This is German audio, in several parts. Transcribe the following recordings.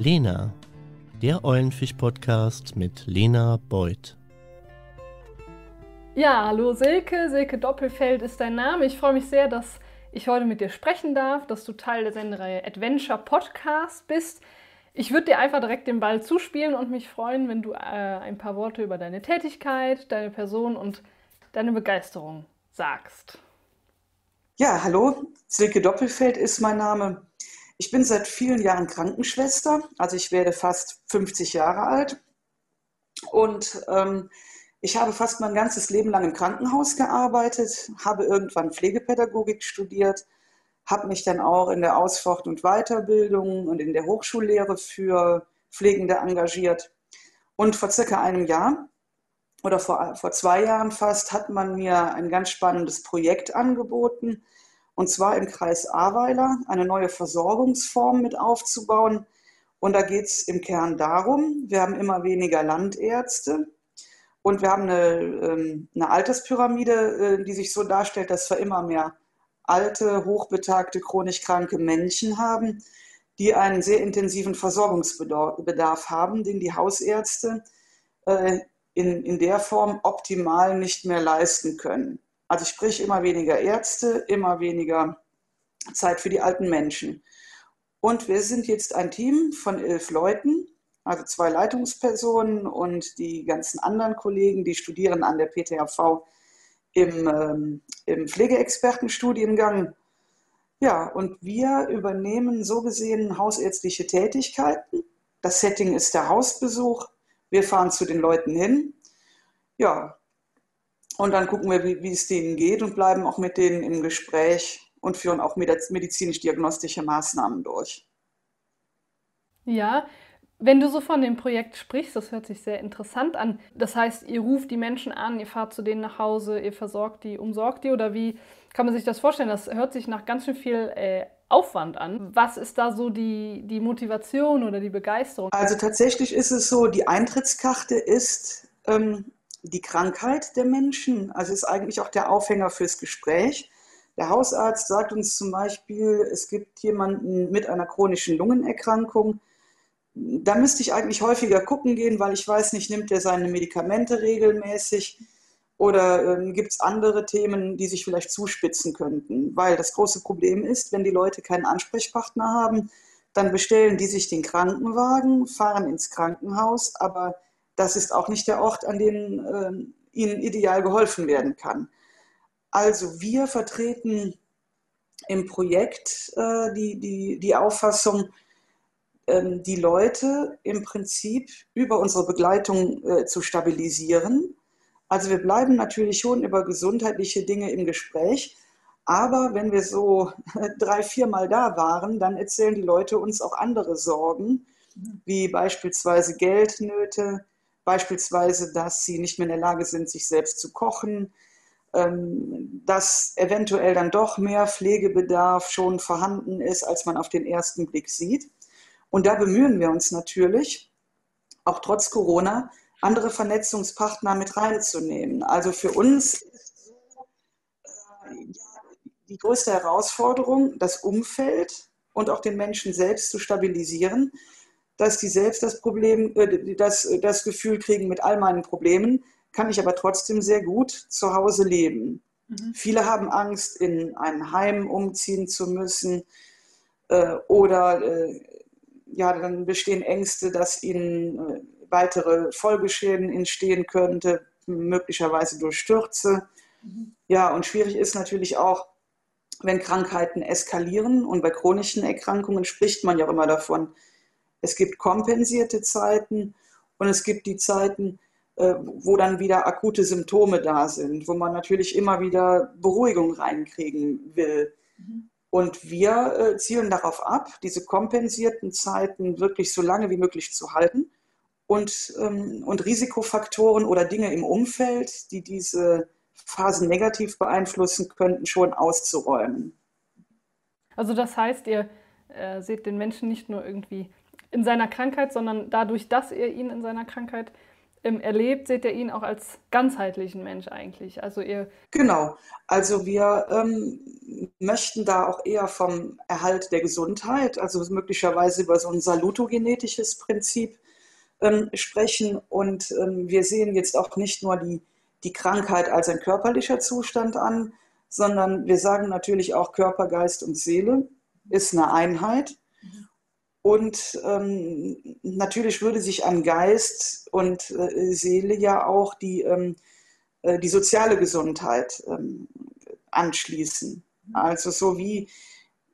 Lena, der Eulenfisch-Podcast mit Lena Beuth. Ja, hallo Silke. Silke Doppelfeld ist dein Name. Ich freue mich sehr, dass ich heute mit dir sprechen darf, dass du Teil der Sendereihe Adventure Podcast bist. Ich würde dir einfach direkt den Ball zuspielen und mich freuen, wenn du äh, ein paar Worte über deine Tätigkeit, deine Person und deine Begeisterung sagst. Ja, hallo, Silke Doppelfeld ist mein Name. Ich bin seit vielen Jahren Krankenschwester, also ich werde fast 50 Jahre alt und ähm, ich habe fast mein ganzes Leben lang im Krankenhaus gearbeitet, habe irgendwann Pflegepädagogik studiert, habe mich dann auch in der Ausfort- und Weiterbildung und in der Hochschullehre für Pflegende engagiert. Und vor circa einem Jahr oder vor, vor zwei Jahren fast hat man mir ein ganz spannendes Projekt angeboten, und zwar im Kreis Ahrweiler eine neue Versorgungsform mit aufzubauen. Und da geht es im Kern darum, wir haben immer weniger Landärzte und wir haben eine, ähm, eine Alterspyramide, äh, die sich so darstellt, dass wir immer mehr alte, hochbetagte, chronisch kranke Menschen haben, die einen sehr intensiven Versorgungsbedarf haben, den die Hausärzte äh, in, in der Form optimal nicht mehr leisten können. Also sprich immer weniger Ärzte, immer weniger Zeit für die alten Menschen. Und wir sind jetzt ein Team von elf Leuten, also zwei Leitungspersonen und die ganzen anderen Kollegen, die studieren an der PTHV im, ähm, im Pflegeexpertenstudiengang. Ja, und wir übernehmen so gesehen hausärztliche Tätigkeiten. Das Setting ist der Hausbesuch. Wir fahren zu den Leuten hin. Ja, und dann gucken wir, wie, wie es denen geht und bleiben auch mit denen im Gespräch und führen auch medizinisch-diagnostische Maßnahmen durch. Ja, wenn du so von dem Projekt sprichst, das hört sich sehr interessant an. Das heißt, ihr ruft die Menschen an, ihr fahrt zu denen nach Hause, ihr versorgt die, umsorgt die oder wie kann man sich das vorstellen? Das hört sich nach ganz schön viel äh, Aufwand an. Was ist da so die, die Motivation oder die Begeisterung? Also tatsächlich ist es so, die Eintrittskarte ist, ähm, die Krankheit der Menschen, also ist eigentlich auch der Aufhänger fürs Gespräch. Der Hausarzt sagt uns zum Beispiel, es gibt jemanden mit einer chronischen Lungenerkrankung. Da müsste ich eigentlich häufiger gucken gehen, weil ich weiß nicht, nimmt er seine Medikamente regelmäßig oder äh, gibt es andere Themen, die sich vielleicht zuspitzen könnten. Weil das große Problem ist, wenn die Leute keinen Ansprechpartner haben, dann bestellen die sich den Krankenwagen, fahren ins Krankenhaus, aber das ist auch nicht der Ort, an dem äh, ihnen ideal geholfen werden kann. Also wir vertreten im Projekt äh, die, die, die Auffassung, äh, die Leute im Prinzip über unsere Begleitung äh, zu stabilisieren. Also wir bleiben natürlich schon über gesundheitliche Dinge im Gespräch, aber wenn wir so drei, viermal da waren, dann erzählen die Leute uns auch andere Sorgen, wie beispielsweise Geldnöte, Beispielsweise, dass sie nicht mehr in der Lage sind, sich selbst zu kochen, ähm, dass eventuell dann doch mehr Pflegebedarf schon vorhanden ist, als man auf den ersten Blick sieht. Und da bemühen wir uns natürlich, auch trotz Corona, andere Vernetzungspartner mit reinzunehmen. Also für uns ist äh, die größte Herausforderung, das Umfeld und auch den Menschen selbst zu stabilisieren, dass die selbst das Problem, äh, das, das Gefühl kriegen, mit all meinen Problemen kann ich aber trotzdem sehr gut zu Hause leben. Mhm. Viele haben Angst, in ein Heim umziehen zu müssen äh, oder äh, ja, dann bestehen Ängste, dass ihnen äh, weitere Folgeschäden entstehen könnte, möglicherweise durch Stürze. Mhm. Ja, und schwierig ist natürlich auch, wenn Krankheiten eskalieren und bei chronischen Erkrankungen spricht man ja auch immer davon, es gibt kompensierte Zeiten und es gibt die Zeiten, äh, wo dann wieder akute Symptome da sind, wo man natürlich immer wieder Beruhigung reinkriegen will. Mhm. Und wir äh, zielen darauf ab, diese kompensierten Zeiten wirklich so lange wie möglich zu halten und, ähm, und Risikofaktoren oder Dinge im Umfeld, die diese Phasen negativ beeinflussen könnten, schon auszuräumen. Also das heißt, ihr äh, seht den Menschen nicht nur irgendwie in seiner Krankheit, sondern dadurch, dass ihr ihn in seiner Krankheit ähm, erlebt, seht ihr ihn auch als ganzheitlichen Mensch eigentlich. Also ihr genau. Also wir ähm, möchten da auch eher vom Erhalt der Gesundheit, also möglicherweise über so ein salutogenetisches Prinzip ähm, sprechen. Und ähm, wir sehen jetzt auch nicht nur die, die Krankheit als ein körperlicher Zustand an, sondern wir sagen natürlich auch Körper, Geist und Seele ist eine Einheit. Und ähm, natürlich würde sich an Geist und äh, Seele ja auch die, ähm, äh, die soziale Gesundheit ähm, anschließen. Also so wie,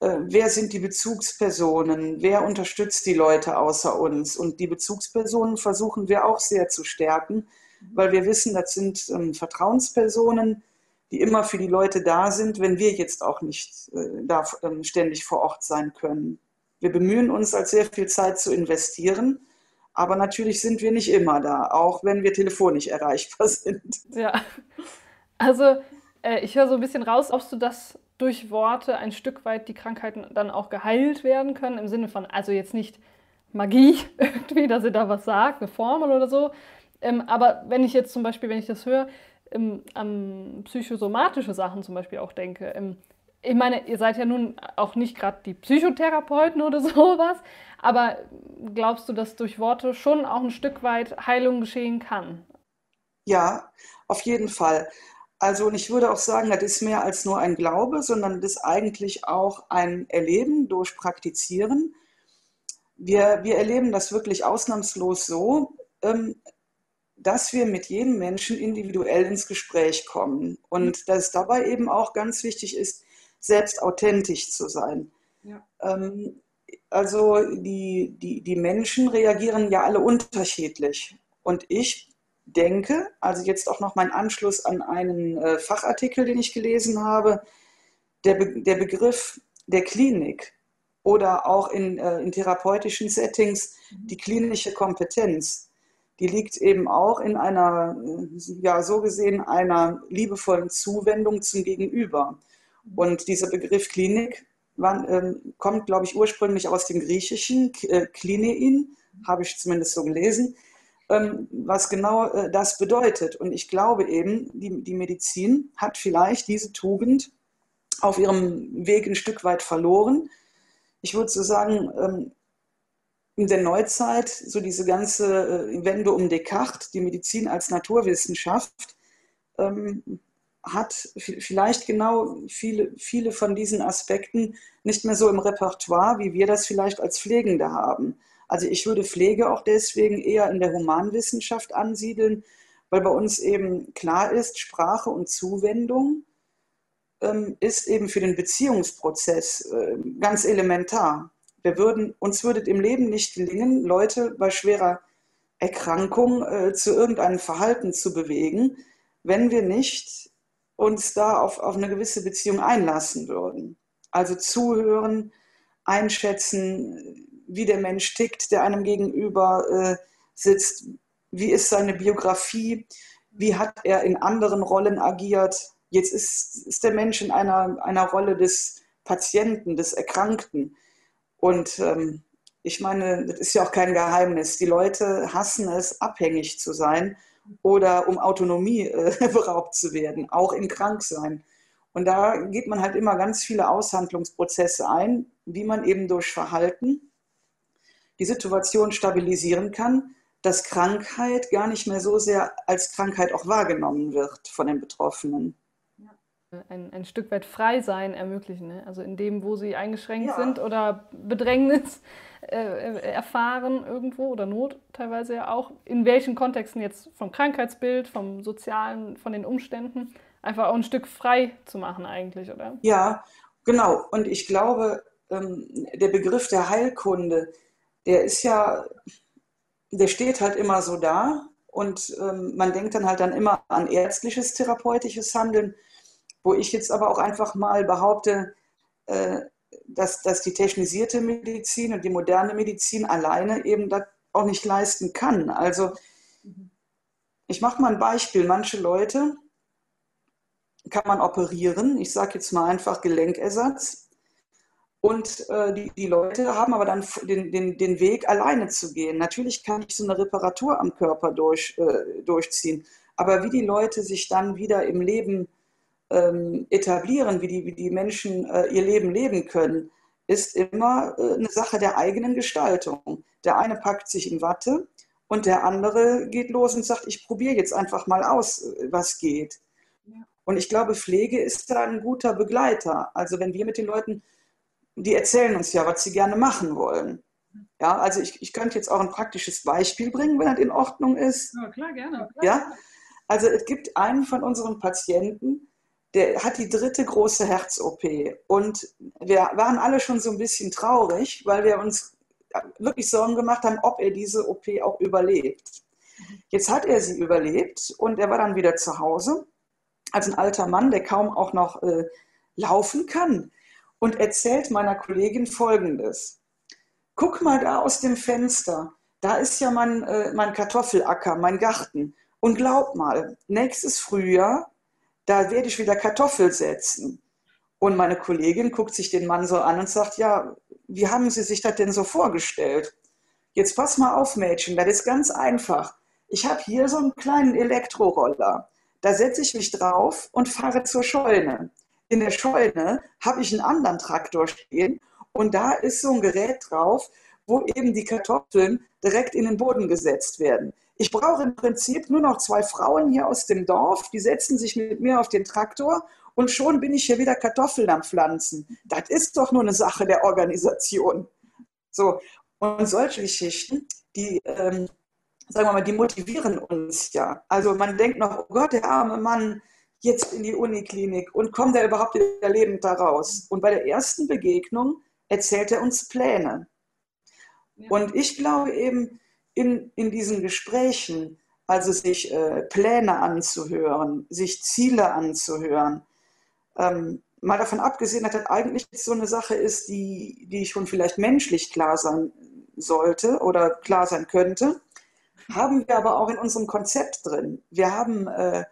äh, wer sind die Bezugspersonen, wer unterstützt die Leute außer uns. Und die Bezugspersonen versuchen wir auch sehr zu stärken, weil wir wissen, das sind ähm, Vertrauenspersonen, die immer für die Leute da sind, wenn wir jetzt auch nicht äh, da ähm, ständig vor Ort sein können. Wir bemühen uns, als sehr viel Zeit zu investieren. Aber natürlich sind wir nicht immer da, auch wenn wir telefonisch erreichbar sind. Ja, also äh, ich höre so ein bisschen raus, ob du das durch Worte ein Stück weit die Krankheiten dann auch geheilt werden können, im Sinne von, also jetzt nicht Magie irgendwie, dass ihr da was sagt, eine Formel oder so. Ähm, aber wenn ich jetzt zum Beispiel, wenn ich das höre, ähm, an psychosomatische Sachen zum Beispiel auch denke, ähm, ich meine, ihr seid ja nun auch nicht gerade die Psychotherapeuten oder sowas, aber glaubst du, dass durch Worte schon auch ein Stück weit Heilung geschehen kann? Ja, auf jeden Fall. Also, und ich würde auch sagen, das ist mehr als nur ein Glaube, sondern das ist eigentlich auch ein Erleben durch Praktizieren. Wir, wir erleben das wirklich ausnahmslos so, ähm, dass wir mit jedem Menschen individuell ins Gespräch kommen und dass dabei eben auch ganz wichtig ist, selbst authentisch zu sein. Ja. Ähm, also die, die, die Menschen reagieren ja alle unterschiedlich. Und ich denke, also jetzt auch noch mein Anschluss an einen äh, Fachartikel, den ich gelesen habe, der, Be der Begriff der Klinik oder auch in, äh, in therapeutischen Settings mhm. die klinische Kompetenz, die liegt eben auch in einer, äh, ja so gesehen, einer liebevollen Zuwendung zum Gegenüber. Und dieser Begriff Klinik war, ähm, kommt, glaube ich, ursprünglich aus dem Griechischen, äh, Klinein, habe ich zumindest so gelesen, ähm, was genau äh, das bedeutet. Und ich glaube eben, die, die Medizin hat vielleicht diese Tugend auf ihrem Weg ein Stück weit verloren. Ich würde so sagen, ähm, in der Neuzeit, so diese ganze äh, Wende um Descartes, die Medizin als Naturwissenschaft, ähm, hat vielleicht genau viele, viele von diesen Aspekten nicht mehr so im Repertoire, wie wir das vielleicht als Pflegende haben. Also ich würde Pflege auch deswegen eher in der Humanwissenschaft ansiedeln, weil bei uns eben klar ist, Sprache und Zuwendung ähm, ist eben für den Beziehungsprozess äh, ganz elementar. Wir würden, uns würde im Leben nicht gelingen, Leute bei schwerer Erkrankung äh, zu irgendeinem Verhalten zu bewegen, wenn wir nicht uns da auf, auf eine gewisse Beziehung einlassen würden. Also zuhören, einschätzen, wie der Mensch tickt, der einem gegenüber äh, sitzt, wie ist seine Biografie, wie hat er in anderen Rollen agiert. Jetzt ist, ist der Mensch in einer, einer Rolle des Patienten, des Erkrankten. Und ähm, ich meine, das ist ja auch kein Geheimnis. Die Leute hassen es, abhängig zu sein oder um Autonomie äh, beraubt zu werden, auch im Kranksein. Und da geht man halt immer ganz viele Aushandlungsprozesse ein, wie man eben durch Verhalten die Situation stabilisieren kann, dass Krankheit gar nicht mehr so sehr als Krankheit auch wahrgenommen wird von den Betroffenen. Ein, ein Stück weit Freisein ermöglichen, ne? also in dem, wo sie eingeschränkt ja. sind oder Bedrängnis äh, erfahren irgendwo oder Not teilweise ja auch, in welchen Kontexten jetzt vom Krankheitsbild, vom Sozialen, von den Umständen, einfach auch ein Stück frei zu machen eigentlich, oder? Ja, genau. Und ich glaube, ähm, der Begriff der Heilkunde, der ist ja, der steht halt immer so da und ähm, man denkt dann halt dann immer an ärztliches, therapeutisches Handeln, wo ich jetzt aber auch einfach mal behaupte, äh, dass, dass die technisierte Medizin und die moderne Medizin alleine eben das auch nicht leisten kann. Also ich mache mal ein Beispiel. Manche Leute kann man operieren. Ich sage jetzt mal einfach Gelenkersatz. Und äh, die, die Leute haben aber dann den, den, den Weg, alleine zu gehen. Natürlich kann ich so eine Reparatur am Körper durch, äh, durchziehen. Aber wie die Leute sich dann wieder im Leben ähm, etablieren, wie die, wie die Menschen äh, ihr Leben leben können, ist immer äh, eine Sache der eigenen Gestaltung. Der eine packt sich in Watte und der andere geht los und sagt, ich probiere jetzt einfach mal aus, was geht. Und ich glaube, Pflege ist da ein guter Begleiter. Also wenn wir mit den Leuten, die erzählen uns ja, was sie gerne machen wollen. Ja, also ich, ich könnte jetzt auch ein praktisches Beispiel bringen, wenn das in Ordnung ist. Ja, klar, gerne. Klar. Ja, also es gibt einen von unseren Patienten, der hat die dritte große Herz-OP. Und wir waren alle schon so ein bisschen traurig, weil wir uns wirklich Sorgen gemacht haben, ob er diese OP auch überlebt. Jetzt hat er sie überlebt und er war dann wieder zu Hause als ein alter Mann, der kaum auch noch äh, laufen kann und erzählt meiner Kollegin Folgendes. Guck mal da aus dem Fenster, da ist ja mein, äh, mein Kartoffelacker, mein Garten. Und glaub mal, nächstes Frühjahr da werde ich wieder Kartoffel setzen. Und meine Kollegin guckt sich den Mann so an und sagt, ja, wie haben Sie sich das denn so vorgestellt? Jetzt pass mal auf, Mädchen, das ist ganz einfach. Ich habe hier so einen kleinen Elektroroller. Da setze ich mich drauf und fahre zur Scheune. In der Scheune habe ich einen anderen Traktor stehen und da ist so ein Gerät drauf, wo eben die Kartoffeln direkt in den Boden gesetzt werden. Ich brauche im Prinzip nur noch zwei Frauen hier aus dem Dorf, die setzen sich mit mir auf den Traktor und schon bin ich hier wieder Kartoffeln am Pflanzen. Das ist doch nur eine Sache der Organisation. So, und solche Geschichten, die, ähm, sagen wir mal, die motivieren uns ja. Also man denkt noch, oh Gott, der arme Mann, jetzt in die Uniklinik und kommt er überhaupt wieder lebend da raus? Und bei der ersten Begegnung erzählt er uns Pläne. Ja. Und ich glaube eben, in, in diesen Gesprächen, also sich äh, Pläne anzuhören, sich Ziele anzuhören, ähm, mal davon abgesehen, dass das eigentlich so eine Sache ist, die, die schon vielleicht menschlich klar sein sollte oder klar sein könnte, haben wir aber auch in unserem Konzept drin. Wir haben äh,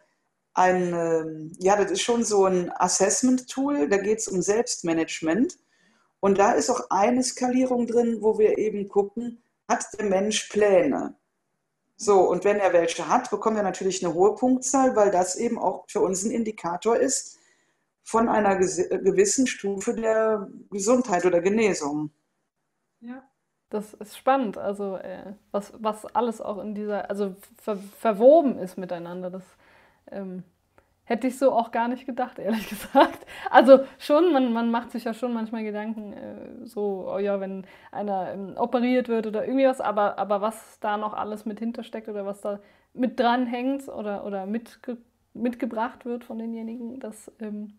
ein, äh, ja, das ist schon so ein Assessment-Tool, da geht es um Selbstmanagement. Und da ist auch eine Skalierung drin, wo wir eben gucken, hat der Mensch Pläne? So, und wenn er welche hat, bekommt er natürlich eine hohe Punktzahl, weil das eben auch für uns ein Indikator ist von einer gewissen Stufe der Gesundheit oder Genesung. Ja, das ist spannend. Also, äh, was, was alles auch in dieser, also ver verwoben ist miteinander. Das ähm, Hätte ich so auch gar nicht gedacht, ehrlich gesagt. Also schon, man, man macht sich ja schon manchmal Gedanken, äh, so, oh ja, wenn einer ähm, operiert wird oder irgendwie was, aber, aber was da noch alles mit hintersteckt oder was da mit dran hängt oder, oder mitge mitgebracht wird von denjenigen, das, ähm,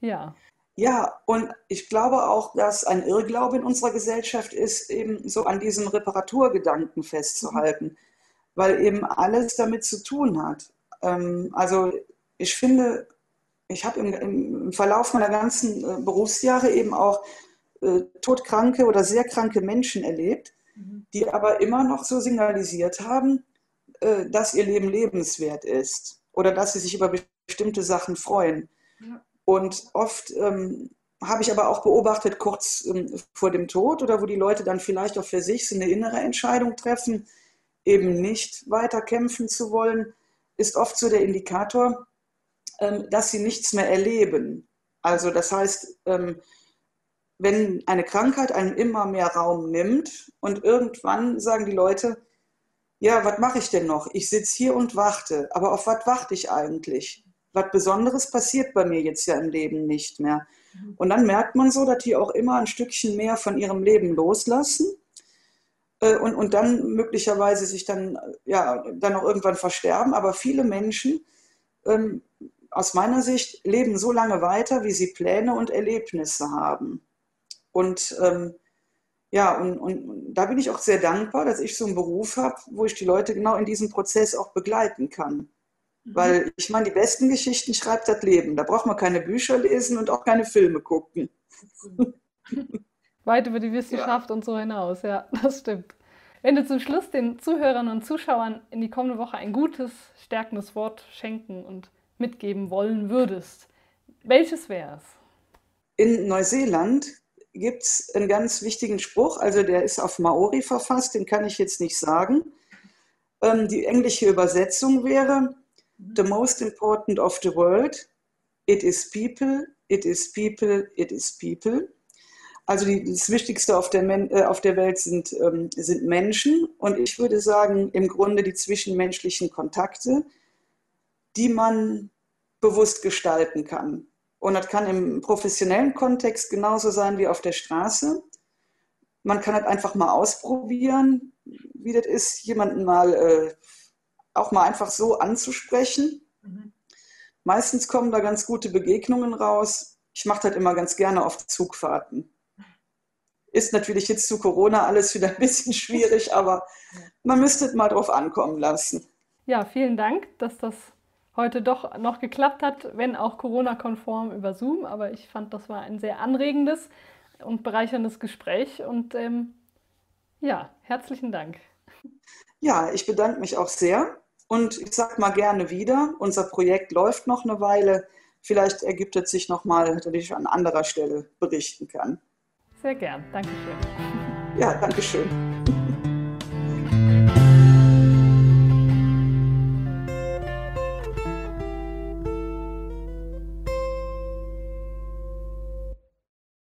ja. Ja, und ich glaube auch, dass ein Irrglaube in unserer Gesellschaft ist, eben so an diesem Reparaturgedanken festzuhalten, mhm. weil eben alles damit zu tun hat. Ähm, also ich finde, ich habe im, im, Verlauf meiner ganzen äh, Berufsjahre eben auch äh, todkranke oder sehr kranke Menschen erlebt, mhm. die aber immer noch so signalisiert haben, äh, dass ihr Leben lebenswert ist oder dass sie sich über bestimmte Sachen freuen. Ja. Und oft ähm, habe ich aber auch beobachtet, kurz ähm, vor dem Tod oder wo die Leute dann vielleicht auch für sich so eine innere Entscheidung treffen, eben nicht weiter kämpfen zu wollen, ist oft so der Indikator, dass sie nichts mehr erleben. Also das heißt, ähm, wenn eine Krankheit einen immer mehr Raum nimmt und irgendwann sagen die Leute, ja, was mache ich denn noch? Ich sitze hier und warte, aber auf was warte ich eigentlich? Was Besonderes passiert bei mir jetzt ja im Leben nicht mehr. Mhm. Und dann merkt man so, dass die auch immer ein Stückchen mehr von ihrem Leben loslassen äh, und, und dann möglicherweise sich dann, ja, dann auch irgendwann versterben. Aber viele Menschen ähm, aus meiner Sicht leben so lange weiter, wie sie Pläne und Erlebnisse haben. Und ähm, ja, und, und da bin ich auch sehr dankbar, dass ich so einen Beruf habe, wo ich die Leute genau in diesem Prozess auch begleiten kann. Mhm. Weil ich meine, die besten Geschichten schreibt das Leben. Da braucht man keine Bücher lesen und auch keine Filme gucken. Weit über die Wissenschaft ja. und so hinaus, ja, das stimmt. Wenn du zum Schluss den Zuhörern und Zuschauern in die kommende Woche ein gutes, stärkendes Wort schenken und mitgeben wollen würdest, welches wäre es? In Neuseeland gibt es einen ganz wichtigen Spruch, also der ist auf Maori verfasst, den kann ich jetzt nicht sagen. Ähm, die englische Übersetzung wäre, The most important of the world, it is people, it is people, it is people. Also die, das Wichtigste auf der, äh, auf der Welt sind, ähm, sind Menschen und ich würde sagen, im Grunde die zwischenmenschlichen Kontakte, die man bewusst gestalten kann. Und das kann im professionellen Kontext genauso sein wie auf der Straße. Man kann halt einfach mal ausprobieren, wie das ist, jemanden mal äh, auch mal einfach so anzusprechen. Mhm. Meistens kommen da ganz gute Begegnungen raus. Ich mache das immer ganz gerne auf Zugfahrten. Ist natürlich jetzt zu Corona alles wieder ein bisschen schwierig, aber man müsste es mal drauf ankommen lassen. Ja, vielen Dank, dass das heute doch noch geklappt hat, wenn auch Corona-konform über Zoom. Aber ich fand, das war ein sehr anregendes und bereicherndes Gespräch. Und ähm, ja, herzlichen Dank. Ja, ich bedanke mich auch sehr und ich sage mal gerne wieder, unser Projekt läuft noch eine Weile. Vielleicht ergibt es sich nochmal, dass ich an anderer Stelle berichten kann. Sehr gern, Dankeschön. Ja, Dankeschön.